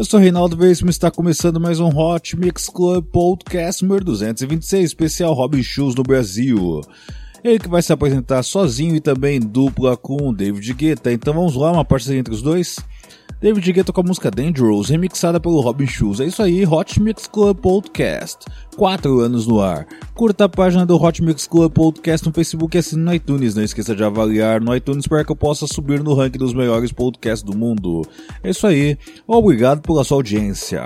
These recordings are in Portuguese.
Eu sou Reinaldo Veríssimo está começando mais um Hot Mix Club Podcast número 226, especial Robin Shoes no Brasil. Ele que vai se apresentar sozinho e também dupla com David Guetta. Então vamos lá, uma parceria entre os dois. David Guetta com a música Dangerous, remixada pelo Robin Schulz. É isso aí, Hot Mix Club Podcast. Quatro anos no ar. Curta a página do Hot Mix Club Podcast no Facebook e assine no iTunes. Não esqueça de avaliar no iTunes para que eu possa subir no ranking dos melhores podcasts do mundo. É isso aí. Obrigado pela sua audiência.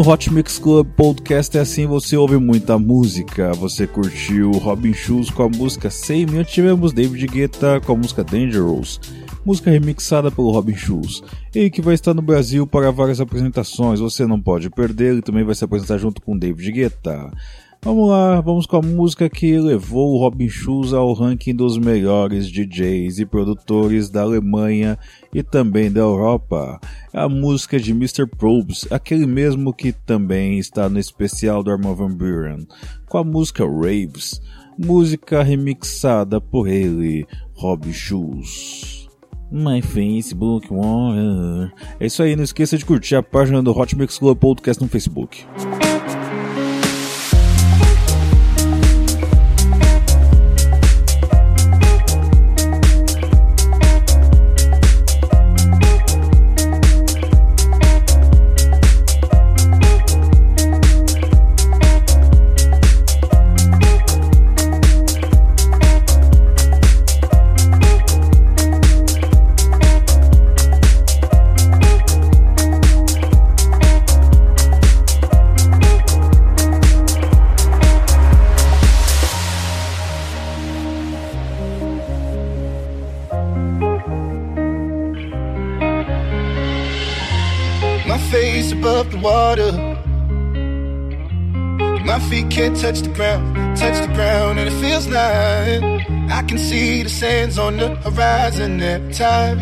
Hot Mix Club Podcast é assim, você ouve muita música. Você curtiu Robin Schulz com a música Say Me, tivemos David Guetta com a música Dangerous, música remixada pelo Robin Schulz. Ele que vai estar no Brasil para várias apresentações, você não pode perder, ele também vai se apresentar junto com David Guetta. Vamos lá, vamos com a música que levou o Robin Schulz ao ranking dos melhores DJs e produtores da Alemanha e também da Europa. É a música de Mr. Probes, aquele mesmo que também está no especial do Armand Van Buren, com a música Raves, música remixada por ele, Robin Schulz. My Facebook Warrior. É isso aí, não esqueça de curtir a página do Hot Mix Club Podcast no Facebook. Touch the ground, touch the ground, and it feels like I can see the sands on the horizon every time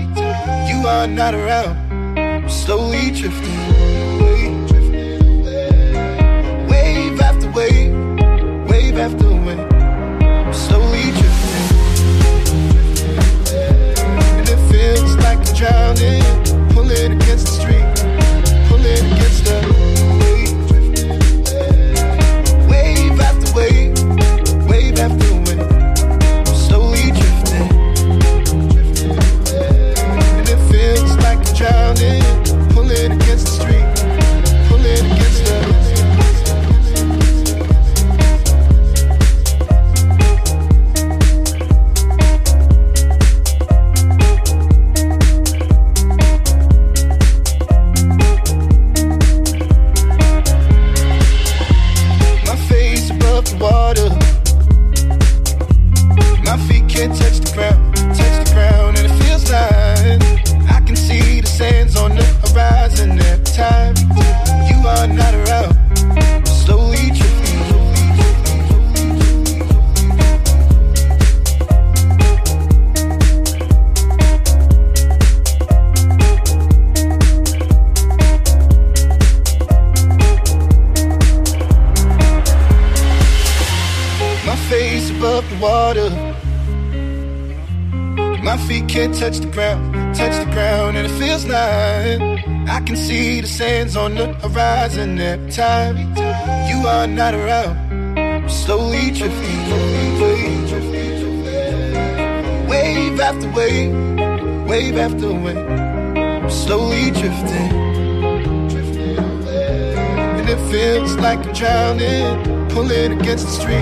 you are not around. I'm slowly drifting away, drifting away, wave after wave, wave after wave. street.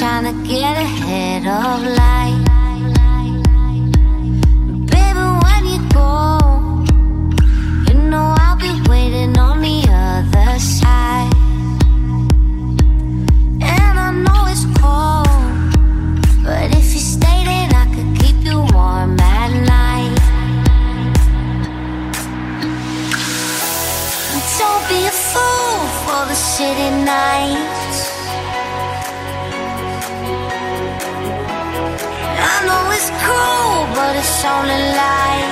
Trying to get ahead of life. Baby, when you go, you know I'll be waiting on the other side. And I know it's cold. But if you stay, then I could keep you warm at night. Don't be a fool for the city nights. But it's only light.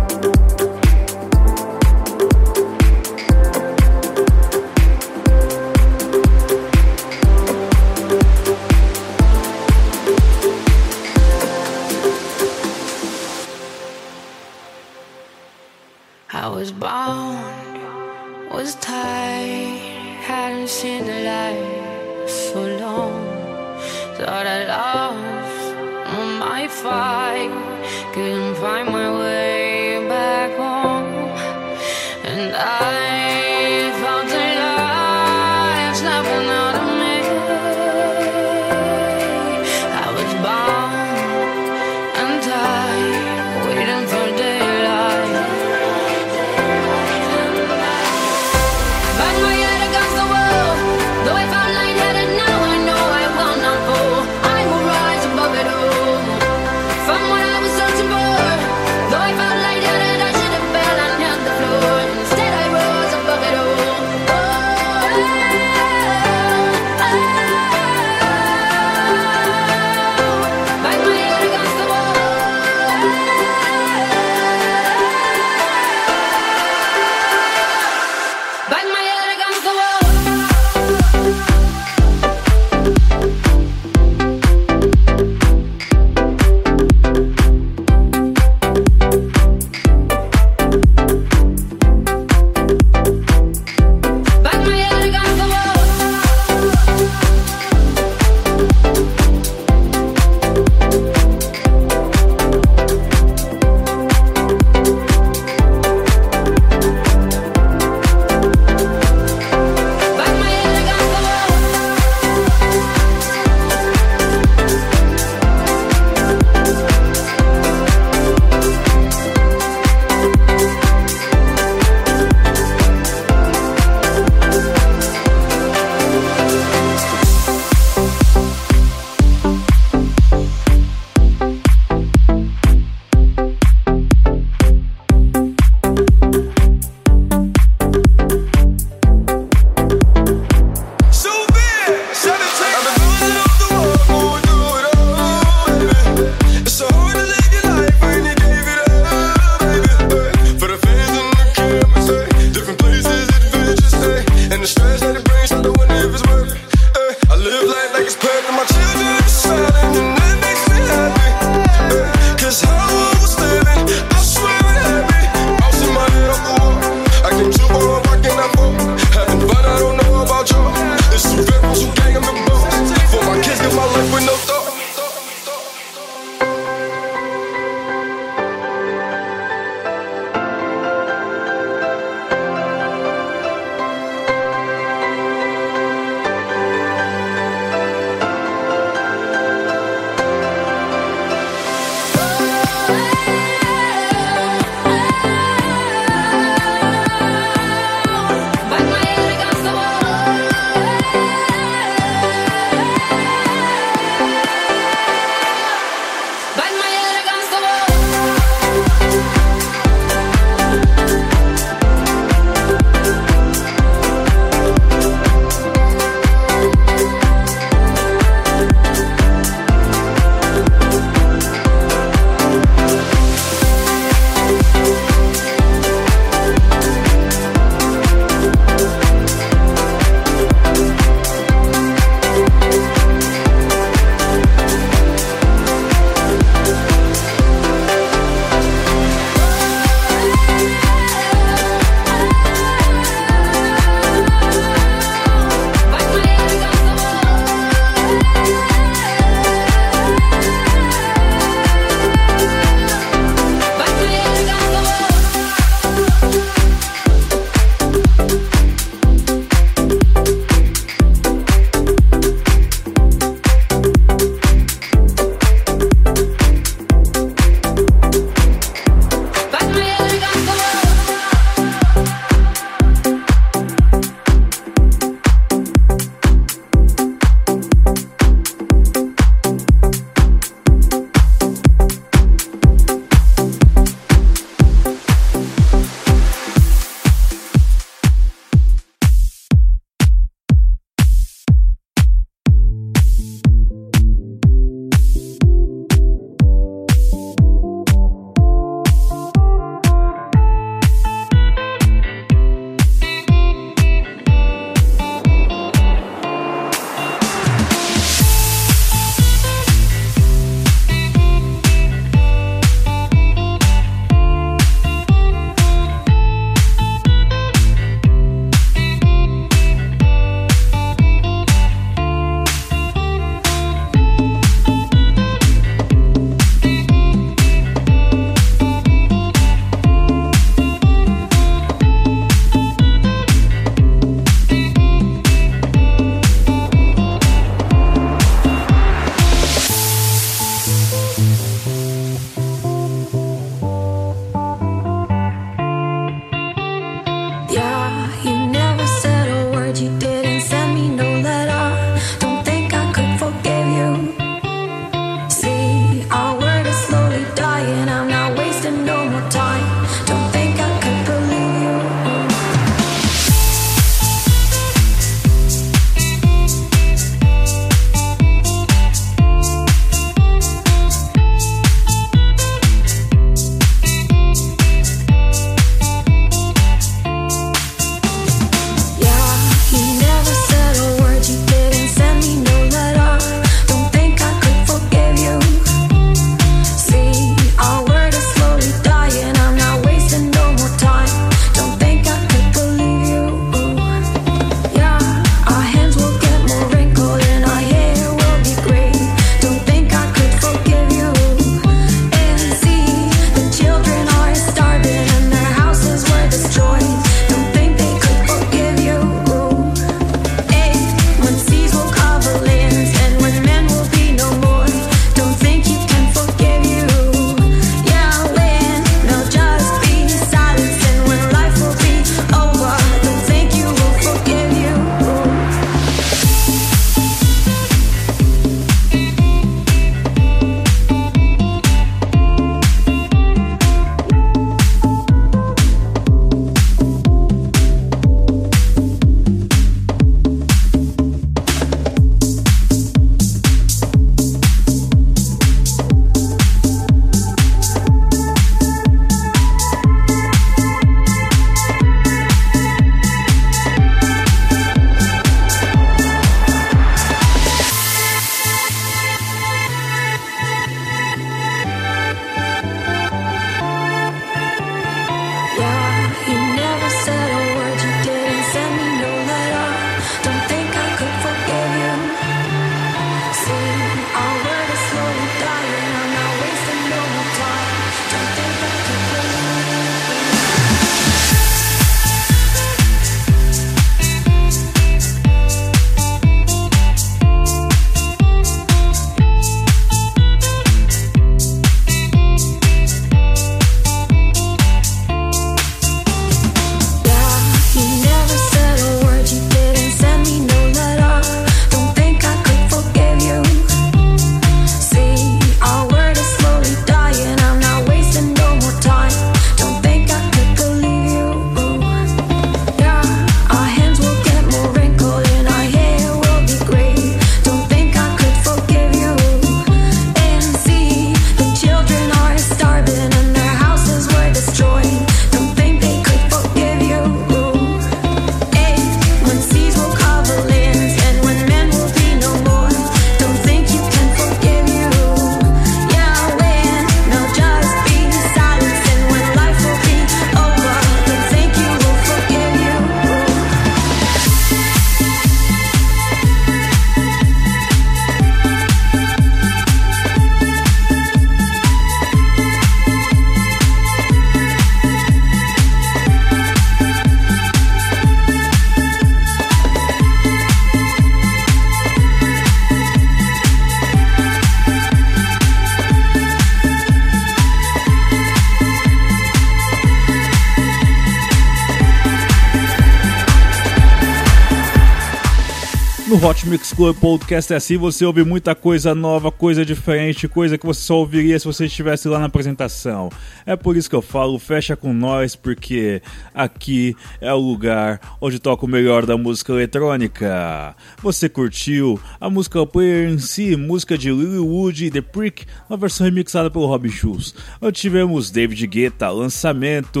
Hot Mix Club Podcast é assim, você ouve muita coisa nova, coisa diferente, coisa que você só ouviria se você estivesse lá na apresentação. É por isso que eu falo, fecha com nós, porque aqui é o lugar onde toca o melhor da música eletrônica. Você curtiu a música Player em si, música de Lily Wood e The Prick, uma versão remixada pelo Robin Schulz. Onde tivemos David Guetta, lançamento.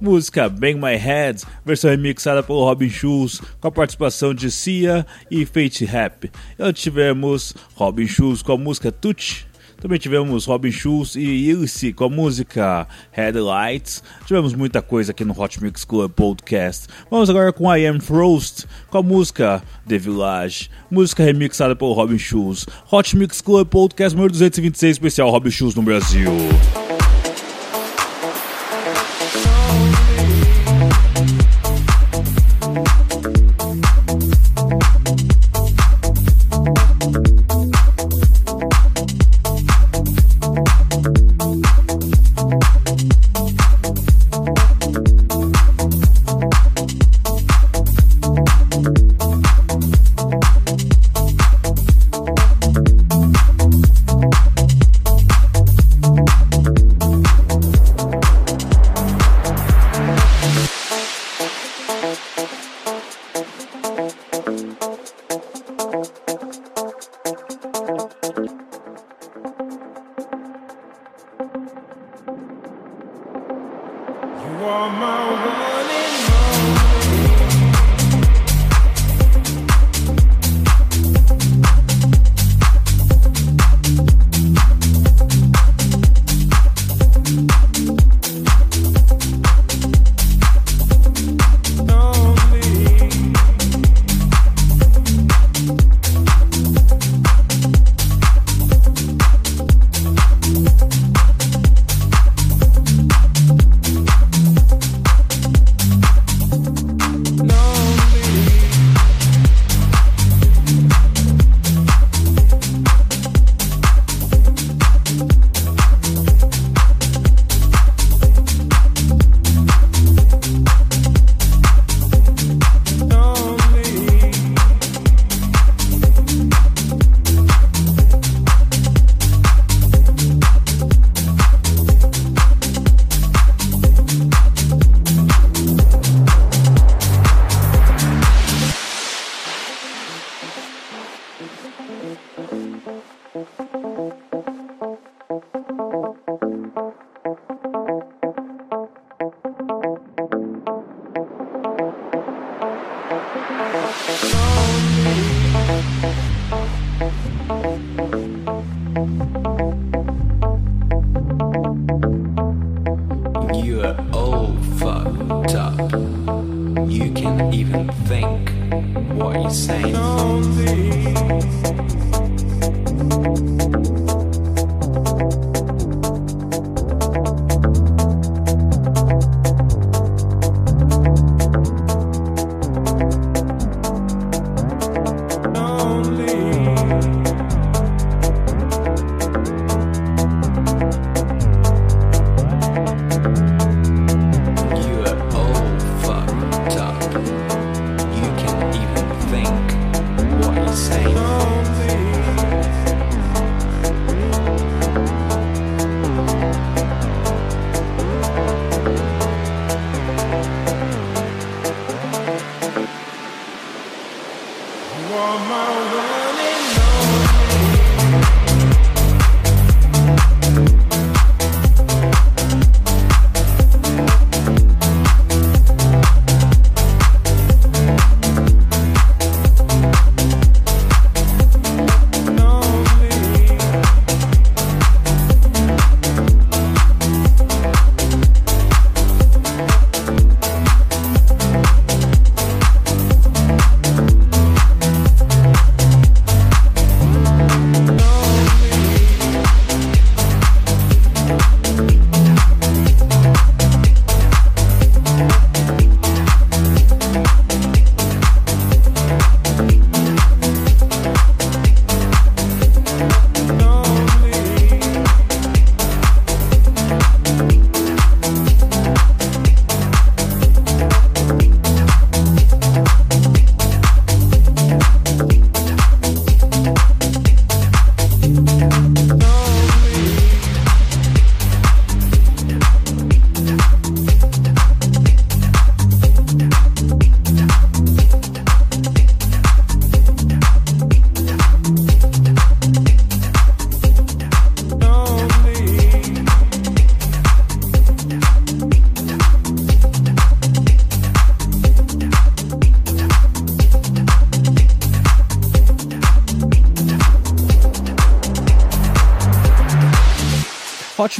Música Bang My Head, versão remixada pelo Robin Schulz, com a participação de Cia e Fate Rap. E tivemos Robin Schulz com a música Touch. Também tivemos Robin Schulz e Ilse com a música Headlights. Tivemos muita coisa aqui no Hot Mix Club Podcast. Vamos agora com I Am Frost com a música The Village. Música remixada pelo Robin Schulz. Hot Mix Club Podcast número 226, especial Robin Schulz no Brasil.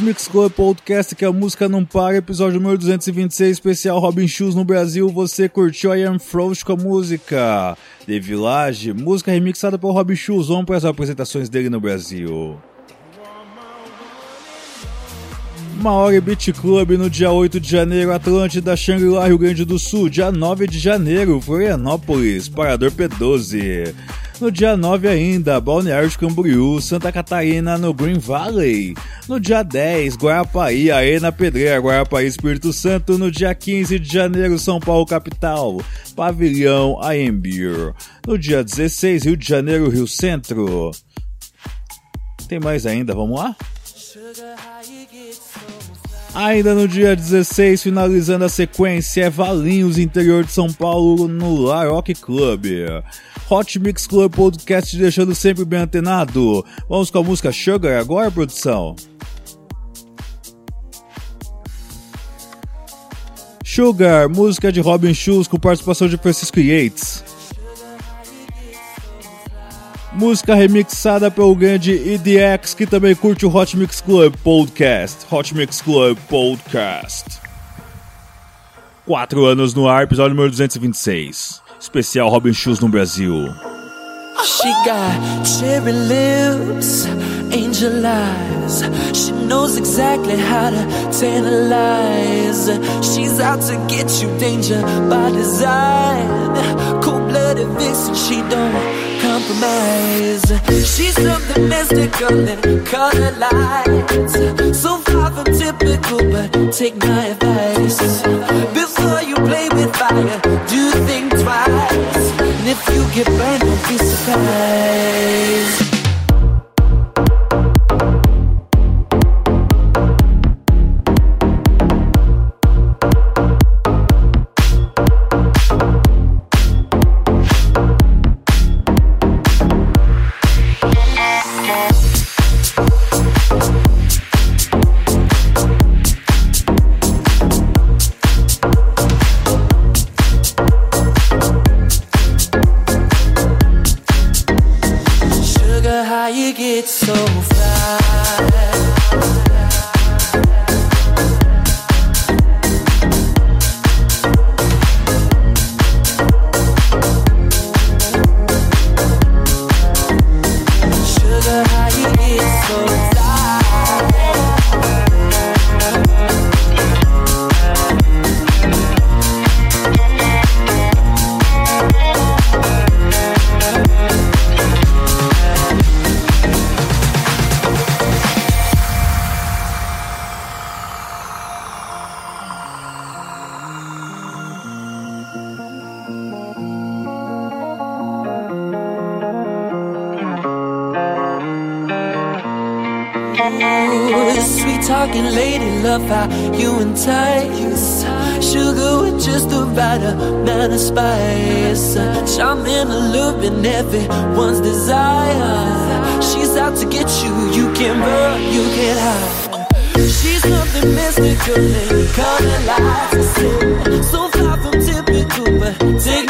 Mix Club Podcast, que a música não para, episódio número 226, especial Robin Shoes no Brasil. Você curtiu I Am Frost com a música The Village, música remixada por Robin Shoes. Vamos para as apresentações dele no Brasil. Maori Beach Club no dia 8 de janeiro, Atlântida, Shangri-La, Rio Grande do Sul. Dia 9 de janeiro, Florianópolis, Parador P12. No dia 9 ainda, Balneário de Camboriú, Santa Catarina, no Green Valley. No dia 10, Guarapaí, Arena Pedreira, Guarapaí, Espírito Santo. No dia 15 de janeiro, São Paulo, capital, Pavilhão, Aembir. No dia 16, Rio de Janeiro, Rio Centro. Tem mais ainda, vamos lá? Ainda no dia 16, finalizando a sequência, é Valinhos, interior de São Paulo, no La Rock Club. Hot Mix Club Podcast deixando sempre bem antenado. Vamos com a música Sugar agora, produção? Sugar, música de Robin Schulz com participação de Francisco Yates. Música remixada pelo grande EDX, que também curte o Hot Mix Club Podcast. Hot Mix Club Podcast. Quatro anos no ar, episódio número 226. Especial Robin Shoes no Brasil. She got cherry lips, angel eyes. She knows exactly how to tantalize. She's out to get you, danger by design. Cold blooded vixen, she don't compromise. She's something mystical and color lights. So far from typical, but take my advice. Before you play with fire, do think twice. And if you get burned, don't be surprised. Love how you entice. Sugar with just the right amount of spice. Charming, alluring, everyone's desire. She's out to get you, you can't run, you can't hide. She's something mystical and color lights. So far from typical, but take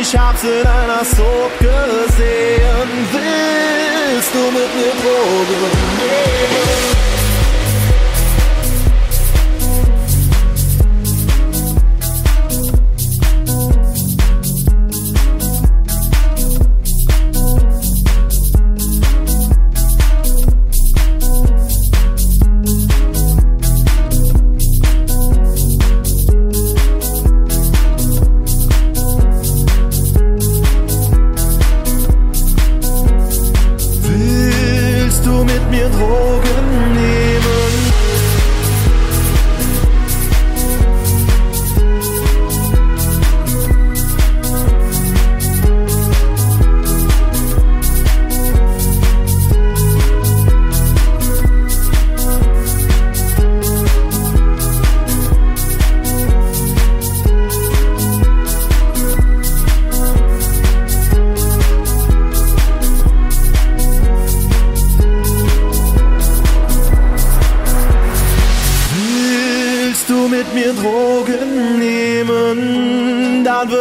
Ich hab's in einer Soap gesehen. Willst du mit mir Drogen nehmen?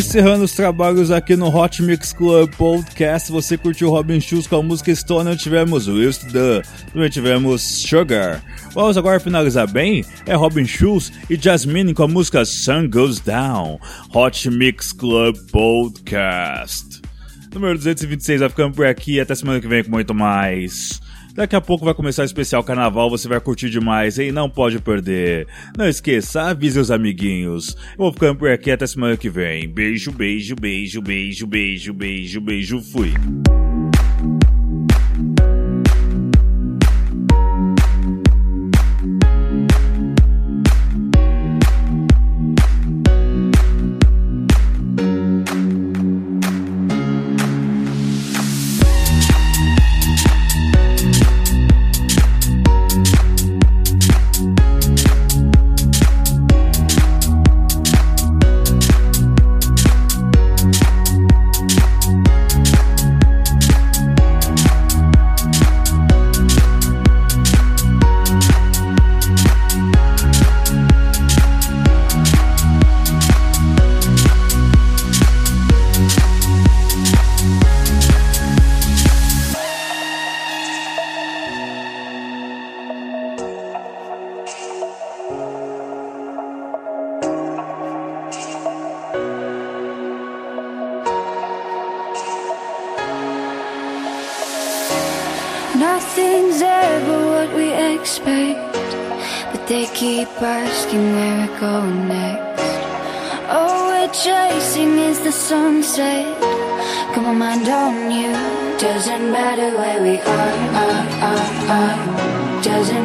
Encerrando os trabalhos aqui no Hot Mix Club Podcast, você curtiu Robin Schulz com a música Stoner, tivemos Wilst The, também tivemos Sugar. Vamos agora finalizar bem, é Robin Schulz e Jasmine com a música Sun Goes Down, Hot Mix Club Podcast. Número 226 vai ficando por aqui, até semana que vem com muito mais. Daqui a pouco vai começar o especial carnaval, você vai curtir demais, hein? Não pode perder. Não esqueça, avise os amiguinhos. Eu vou ficando por aqui até semana que vem. Beijo, beijo, beijo, beijo, beijo, beijo, beijo, fui.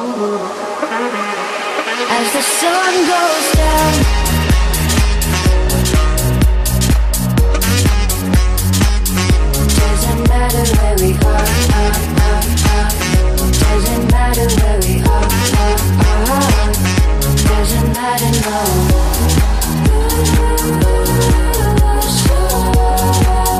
As the sun goes down. Doesn't matter where we are. Doesn't matter where we are. Doesn't matter, no. Nothing's